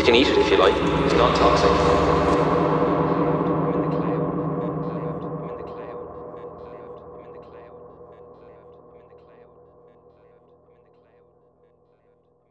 Can eat it if you like. It's non toxic.